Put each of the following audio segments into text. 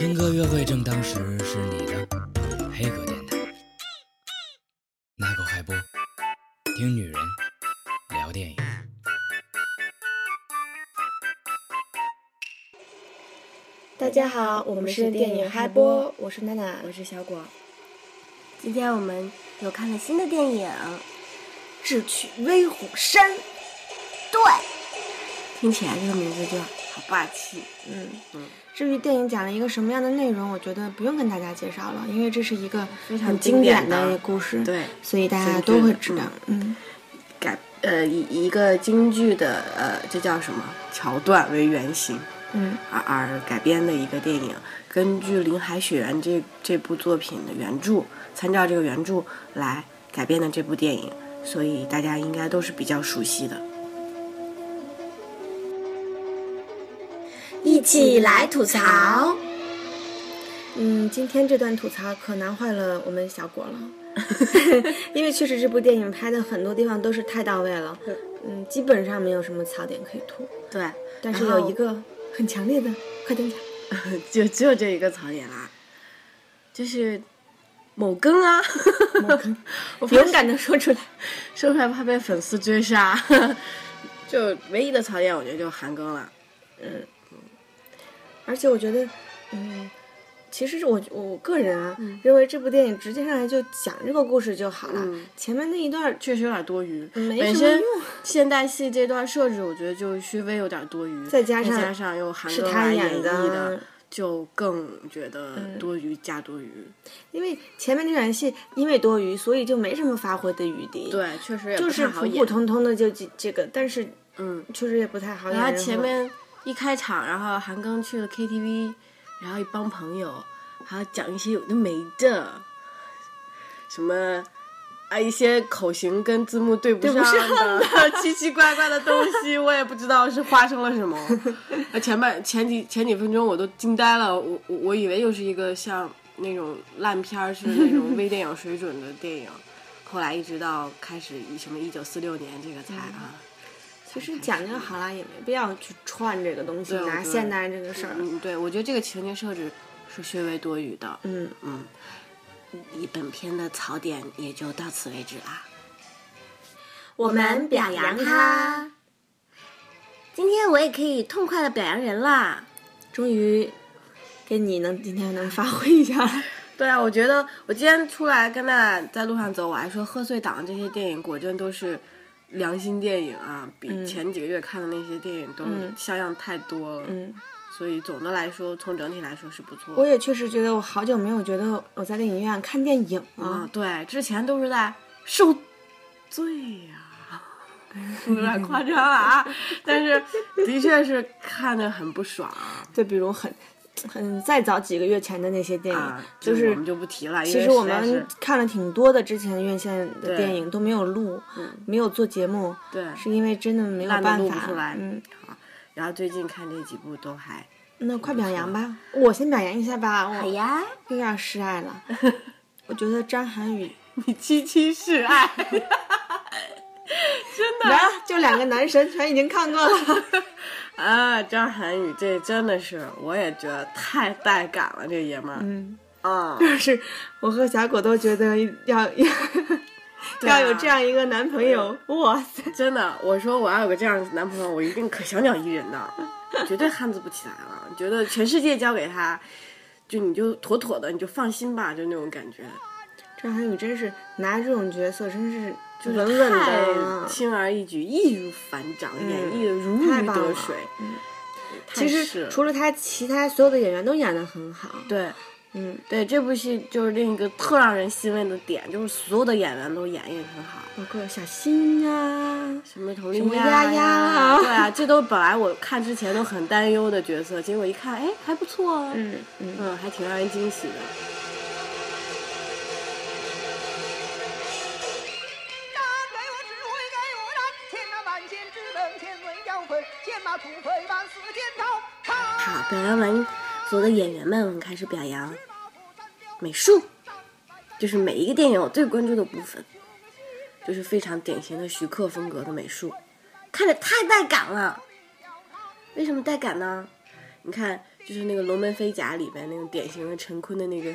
听歌约会正当时是你的黑格电台，那狗海波，听女人聊电影。大家好，我们是电影嗨播，我是娜娜，我是小果。今天我们又看了新的电影《智取威虎山》。对，听起来这个名字就好霸气。嗯嗯。至于电影讲了一个什么样的内容，我觉得不用跟大家介绍了，因为这是一个非常经典的故事，对，所以大家都会知道。嗯，改呃以一个京剧的呃这叫什么桥段为原型，嗯，而而改编的一个电影，根据林海雪原这这部作品的原著，参照这个原著来改编的这部电影，所以大家应该都是比较熟悉的。起来吐槽。嗯，今天这段吐槽可难坏了我们小果了，因为确实这部电影拍的很多地方都是太到位了，嗯，基本上没有什么槽点可以吐。对，但是有一个很强烈的，快点讲。就只有这一个槽点啦，就是某更啊，某根，勇敢的说出来，说出来怕被粉丝追杀。就唯一的槽点，我觉得就韩庚了，嗯。而且我觉得，嗯，其实我我个人啊，认为这部电影直接上来就讲这个故事就好了。前面那一段确实有点多余，没什么用。现代戏这段设置，我觉得就稍微有点多余。再加上加上又韩庚来演绎的，就更觉得多余加多余。因为前面那场戏因为多余，所以就没什么发挥的余地。对，确实也就是普普通通的就这这个，但是嗯，确实也不太好演。然后前面。一开场，然后韩庚去了 KTV，然后一帮朋友，还要讲一些有的没的，什么啊一些口型跟字幕对不上的奇奇怪怪的东西，我也不知道是发生了什么。前半前几前几分钟我都惊呆了，我我我以为又是一个像那种烂片儿似的那种微电影水准的电影，后来一直到开始什么一九四六年这个才啊。其实讲就好了，也没必要去串这个东西，拿现代这个事儿。嗯，对，我觉得这个情节设置是稍微多余的。嗯嗯，以本片的槽点也就到此为止啦。我们表扬他。今天我也可以痛快的表扬人啦！终于，给你能今天能发挥一下。对啊，我觉得我今天出来跟那在路上走，我还说贺岁档这些电影果真都是。良心电影啊，比前几个月看的那些电影都像样太多了。嗯，所以总的来说，从整体来说是不错。我也确实觉得，我好久没有觉得我在电影院看电影了。对，之前都是在受罪呀，有点夸张了啊。但是的确是看着很不爽。就比如很。嗯，再早几个月前的那些电影，就是我们就不提了。其实我们看了挺多的，之前院线的电影都没有录，没有做节目，对，是因为真的没有办法录不出来。嗯，好，然后最近看这几部都还……那快表扬吧，我先表扬一下吧。好呀，又要示爱了。我觉得张涵予，你七七示爱，真的，就两个男神全已经看过了。啊，张涵予这真的是，我也觉得太带感了，这爷们儿。嗯，啊，就是我和小果都觉得要 要要有这样一个男朋友，哇塞！真的，我说我要有个这样男朋友，我一定可小鸟依人的，绝对汉子不起来了。觉得全世界交给他，就你就妥妥的，你就放心吧，就那种感觉。张涵予真是拿这种角色，真是。就稳稳的，轻而易举，易如反掌，演绎的如鱼得水。其实除了他，其他所有的演员都演的很好。对，嗯，对，这部戏就是另一个特让人欣慰的点，就是所有的演员都演绎很好，包括小新呀，什么佟丽娅呀，对啊，这都本来我看之前都很担忧的角色，结果一看，哎，还不错，嗯嗯，还挺让人惊喜的。表扬完所有的演员们，我们开始表扬美术，就是每一个电影我最关注的部分，就是非常典型的徐克风格的美术，看着太带感了。为什么带感呢？你看就是那个《龙门飞甲》里边那种典型的陈坤的那个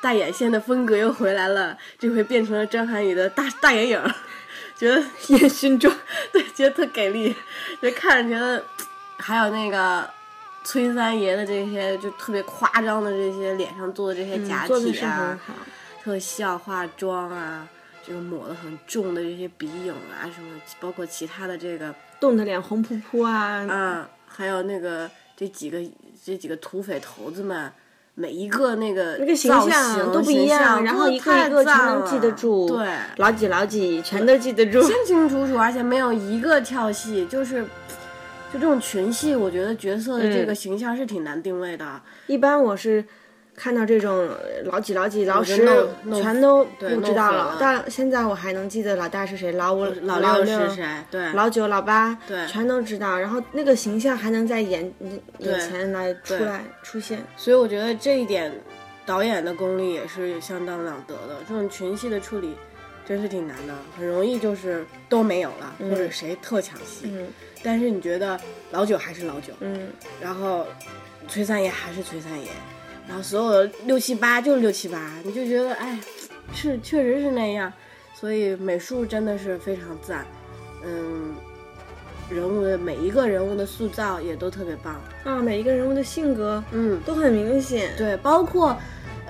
大眼线的风格又回来了，这回变成了张涵予的大大眼影，觉得烟熏妆，对，觉得特给力，就看着觉得，还有那个崔三爷的这些就特别夸张的这些脸上做的这些假体啊、好。特效、化妆啊，这个抹的很重的这些鼻影啊什么，包括其他的这个冻得脸红扑扑啊，啊，还有那个这几个这几个土匪头子们。每一个那个那个形造象型都不一样，然后都一个一个全太能记得住，对，老几老几全都记得住。清清楚楚，而且没有一个跳戏，就是就这种群戏，我觉得角色的这个嗯形象是挺难定位的。一般我是看到这种呃老几老几老十全都不知道了但现在我还能记得老大是谁，老五、老老六是谁？对，老九、老八，对全都知道。然后那个形象还能在眼对眼前来出来出现。所以我觉得这一点导演的功力也是相当了得的。这种群戏的处理真是挺难的，很容易就是都没有了，或者谁特抢戏。嗯但是你觉得老九还是老九，嗯，然后崔三爷还是崔三爷，然后所有的六七八就是六七八，你就觉得哎，是确实是那样，所以美术真的是非常赞，嗯，人物的每一个人物的塑造也都特别棒，啊，每一个人物的性格嗯，都很明显。对，包括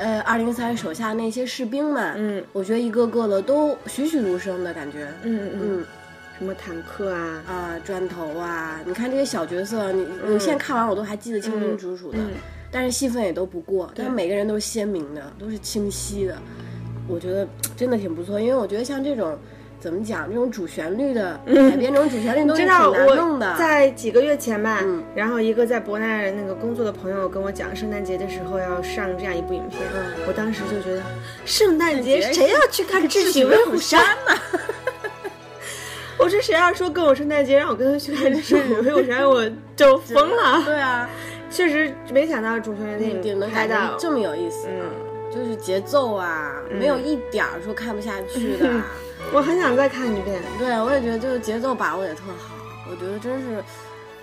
呃二零三手下那些士兵们，嗯。我觉得一个个的都栩栩如生的感觉，嗯嗯，嗯。什么坦克啊，啊，砖头啊，你看这些小角色，你你现在看完我都还记得清清楚楚的，嗯。但是戏份也都不过，但是每个人都是鲜明的，都是清晰的，我觉得真的挺不错。因为我觉得像这种怎么讲，这种主旋律的改编，这种主旋律都是 挺难弄的。在几个月前吧，嗯然后一个在博纳那个工作的朋友跟我讲，圣诞节的时候要上这样一部影片，嗯我当时就觉得，圣诞节节谁要去看《智取威虎山》呢？我说谁要说跟我圣诞节让我跟他去看《智取 威虎山》，我就疯了。对啊，确实没想到主旋律电影拍能改成到这么有意思，嗯，就是节奏啊，没有一点儿说看不下去的。我很想再看一遍。对，我也觉得就是节奏把握也特好，我觉得真是，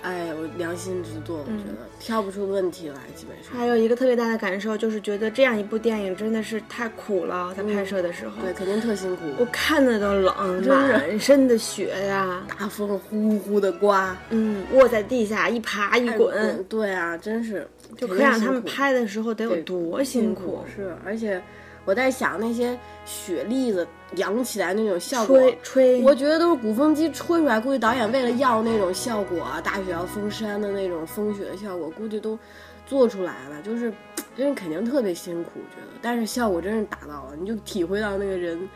哎，我良心之作，我觉得挑不出问题来，基本上。还有一个特别大的感受就是觉得这样一部电影真的是太苦了，在拍摄的时候。对，肯定特辛苦。我看着都冷，真是满身的雪呀。大风呼呼的刮，嗯，卧在地下一爬一滚，对啊，真是就肯可想他们拍的时候得有对多辛苦。是，而且我在想那些雪粒子扬起来那种效果，吹吹，我觉得都是鼓风机吹出来，估计导演为了要那种效果啊，大雪要封山的那种风雪的效果，估计都做出来了，就是真是肯定特别辛苦，我觉得，但是效果真是达到了，你就体会到那个人，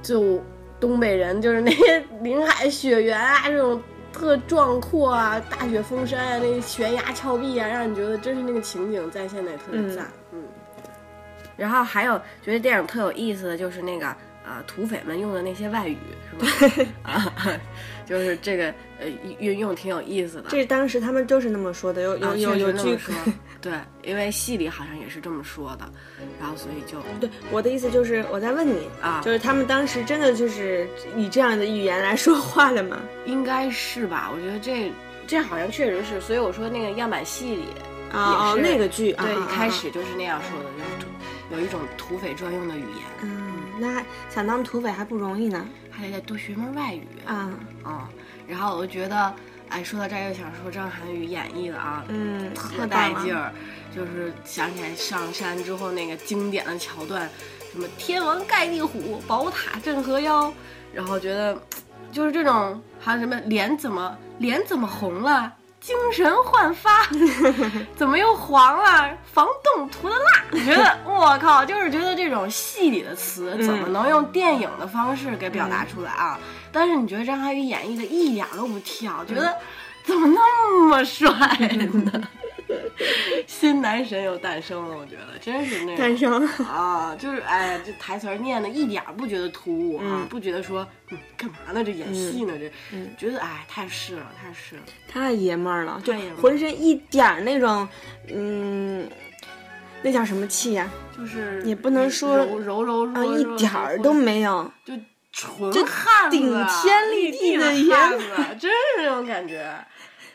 就东北人就是那些林海雪原啊这种。特壮阔啊，大雪封山啊，那悬崖峭壁啊，让你觉得真是那个情景再现的也特别赞，嗯。然后还有觉得电影特有意思的就是那个呃土匪们用的那些外语是吧？啊，就是这个呃运用挺有意思的。这当时他们就是那么说的，有有啊有有句确实那么说，对，因为戏里好像也是这么说的，然后所以就 对，我的意思就是我在问你啊就是他们当时真的就是以这样的语言来说话的吗？应该是吧？我觉得这这好像确实是，所以我说那个样板戏里啊哦也是那个剧啊对，一开始就是那样说的，就是土有一种土匪专用的语言，嗯，那想当土匪还不容易呢。还得再多学门外语。啊，嗯，然后我就觉得，哎，说到这儿又想说张涵予演绎的啊，嗯，特带劲儿，就是想起来上山之后那个经典的桥段，什么天王盖地虎，宝塔镇河妖，然后觉得就是这种，还有什么脸怎么脸怎么红了。精神焕发，怎么又黄了？防冻涂的蜡，我觉得我靠，就是觉得这种戏里的词怎么能用电影的方式给表达出来啊？但是你觉得张涵予演绎的一点都不跳，觉得怎么那么帅呢？新男神又诞生了，我觉得真是那诞种生。啊，就是哎呀，这台词念的一点儿不觉得突兀啊，不觉得说嗯干嘛呢？这演戏呢？这觉得哎太是了，太是了。太爷们儿了，就浑身一点儿那种，嗯，那叫什么气呀、就是也不能说柔柔？弱弱一点儿都没有。就纯汉子，顶天立地的的爷汉子，真是那种感觉。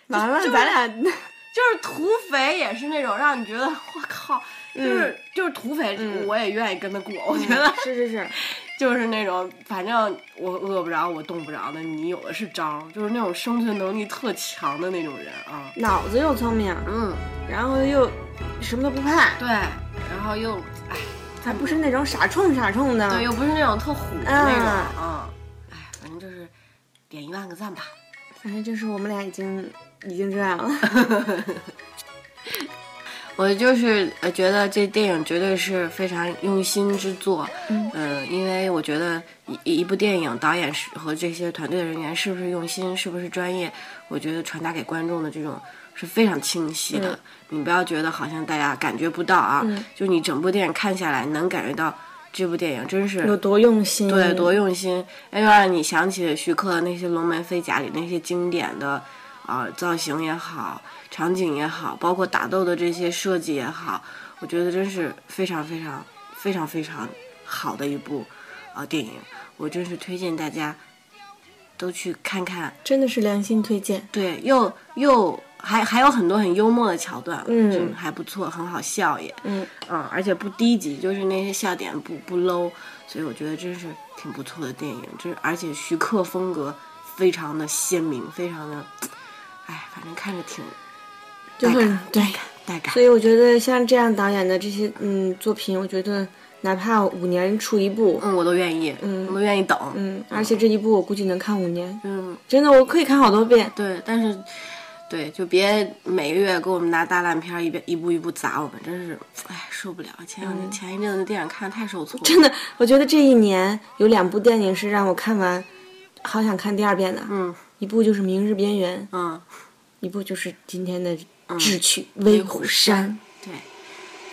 完了，咱俩就是土匪也是那种让你觉得我靠，就是、就是土匪，嗯我也愿意跟他过。我觉得是是是，就是那种，反正我饿不着，我冻不着的，你有的是招儿，就是那种生存能力特强的那种人啊。脑子又聪明，嗯，然后又什么都不怕，对，然后又哎，还不是那种傻冲傻冲的。对，又不是那种特虎的那种，啊嗯，哎，反正就是点一万个赞吧。反正就是我们俩已经已经这样了。我就是呃觉得这电影绝对是非常用心之作，嗯、因为我觉得一一部电影导演是和这些团队的人员是不是用心，是不是专业，我觉得传达给观众的这种是非常清晰的。你不要觉得好像大家感觉不到啊，就你整部电影看下来能感觉到这部电影真是有多用心？对，多用心，又让你想起徐克的那些龙门飞甲里那些经典的啊、造型也好，场景也好，包括打斗的这些设计也好，我觉得真是非常非常非常非常好的一部啊、电影，我真是推荐大家都去看看。真的是良心推荐。对，又又还还有很多很幽默的桥段，嗯还不错，很好笑也，嗯嗯，而且不低级，就是那些笑点不不 low，所以我觉得真是挺不错的电影。就是而且徐克风格非常的鲜明，非常的，哎，反正看着挺就是带感对，带感所。以我觉得像这样导演的这些嗯作品，我觉得哪怕五年出一部，嗯，我都愿意，嗯我都愿意等，嗯，而且这一部我估计能看五年，嗯，真的我可以看好多遍。对，但是。对，就别每个月给我们拿大烂片一遍一步一步砸我们，真是，哎，受不了。前两天、前一阵子电影看的太受挫了，嗯真的，我觉得这一年有两部电影是让我看完，好想看第二遍的。嗯一部就是《明日边缘》，嗯，一部就是今天的《智取威虎山》。对，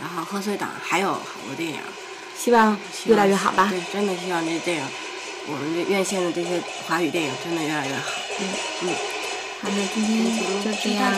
然后贺岁档还有好多电影，希望越来越好吧。对，真的希望这电影，我们这院线的这些华语电影真的越来越好。嗯嗯好，那今天就这样。